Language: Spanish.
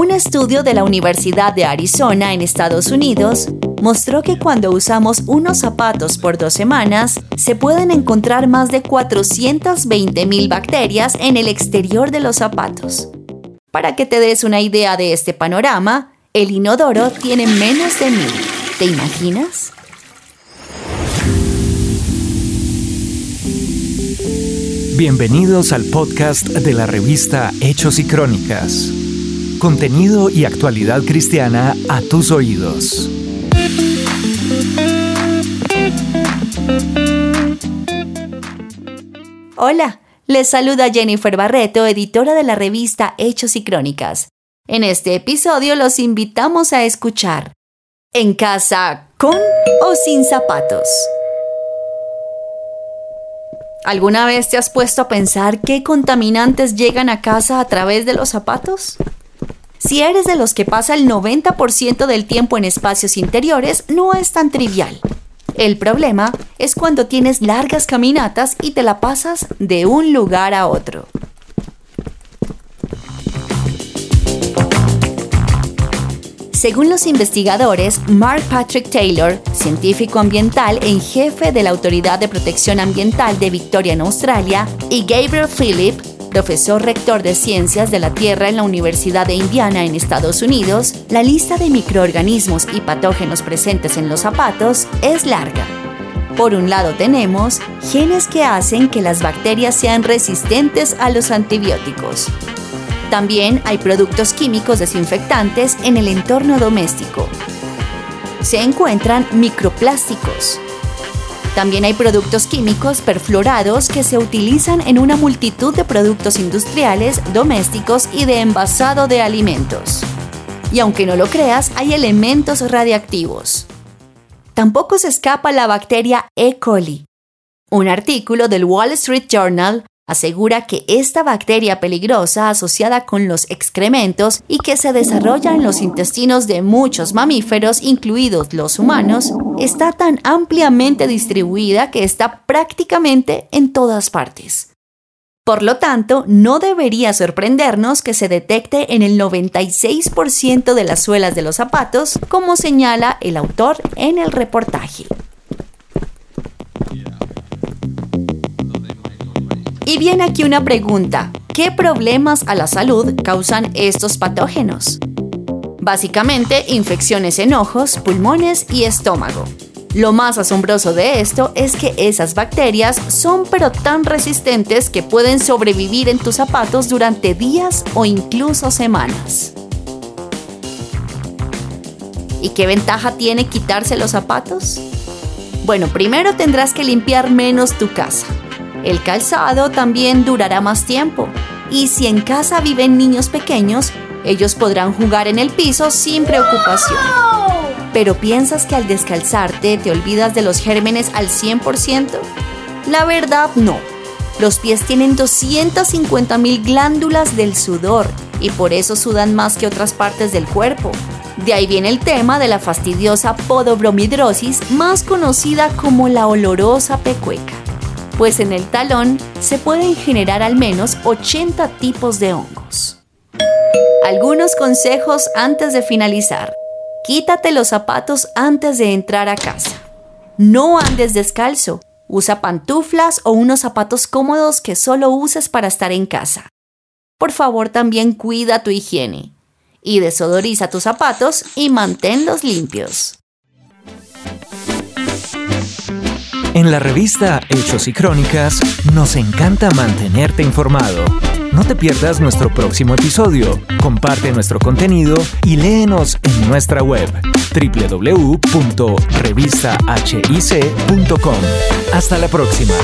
Un estudio de la Universidad de Arizona en Estados Unidos mostró que cuando usamos unos zapatos por dos semanas, se pueden encontrar más de 420.000 bacterias en el exterior de los zapatos. Para que te des una idea de este panorama, el inodoro tiene menos de mil. ¿Te imaginas? Bienvenidos al podcast de la revista Hechos y Crónicas. Contenido y actualidad cristiana a tus oídos. Hola, les saluda Jennifer Barreto, editora de la revista Hechos y Crónicas. En este episodio los invitamos a escuchar En casa con o sin zapatos. ¿Alguna vez te has puesto a pensar qué contaminantes llegan a casa a través de los zapatos? Si eres de los que pasa el 90% del tiempo en espacios interiores, no es tan trivial. El problema es cuando tienes largas caminatas y te la pasas de un lugar a otro. Según los investigadores, Mark Patrick Taylor, científico ambiental en jefe de la Autoridad de Protección Ambiental de Victoria en Australia, y Gabriel Philip, profesor rector de Ciencias de la Tierra en la Universidad de Indiana en Estados Unidos, la lista de microorganismos y patógenos presentes en los zapatos es larga. Por un lado tenemos genes que hacen que las bacterias sean resistentes a los antibióticos, también hay productos químicos desinfectantes en el entorno doméstico. Se encuentran microplásticos. También hay productos químicos perfluorados que se utilizan en una multitud de productos industriales, domésticos y de envasado de alimentos. Y aunque no lo creas, hay elementos radiactivos. Tampoco se escapa la bacteria E. coli. Un artículo del Wall Street Journal asegura que esta bacteria peligrosa asociada con los excrementos y que se desarrolla en los intestinos de muchos mamíferos, incluidos los humanos, está tan ampliamente distribuida que está prácticamente en todas partes. Por lo tanto, no debería sorprendernos que se detecte en el 96% de las suelas de los zapatos, como señala el autor en el reportaje. Y viene aquí una pregunta. ¿Qué problemas a la salud causan estos patógenos? Básicamente, infecciones en ojos, pulmones y estómago. Lo más asombroso de esto es que esas bacterias son pero tan resistentes que pueden sobrevivir en tus zapatos durante días o incluso semanas. ¿Y qué ventaja tiene quitarse los zapatos? Bueno, primero tendrás que limpiar menos tu casa. El calzado también durará más tiempo. Y si en casa viven niños pequeños, ellos podrán jugar en el piso sin preocupación. ¿Pero piensas que al descalzarte te olvidas de los gérmenes al 100%? La verdad no. Los pies tienen 250.000 glándulas del sudor y por eso sudan más que otras partes del cuerpo. De ahí viene el tema de la fastidiosa podobromidrosis, más conocida como la olorosa pecueca pues en el talón se pueden generar al menos 80 tipos de hongos. Algunos consejos antes de finalizar. Quítate los zapatos antes de entrar a casa. No andes descalzo. Usa pantuflas o unos zapatos cómodos que solo uses para estar en casa. Por favor, también cuida tu higiene. Y desodoriza tus zapatos y manténlos limpios. En la revista Hechos y Crónicas nos encanta mantenerte informado. No te pierdas nuestro próximo episodio, comparte nuestro contenido y léenos en nuestra web www.revistahic.com. Hasta la próxima.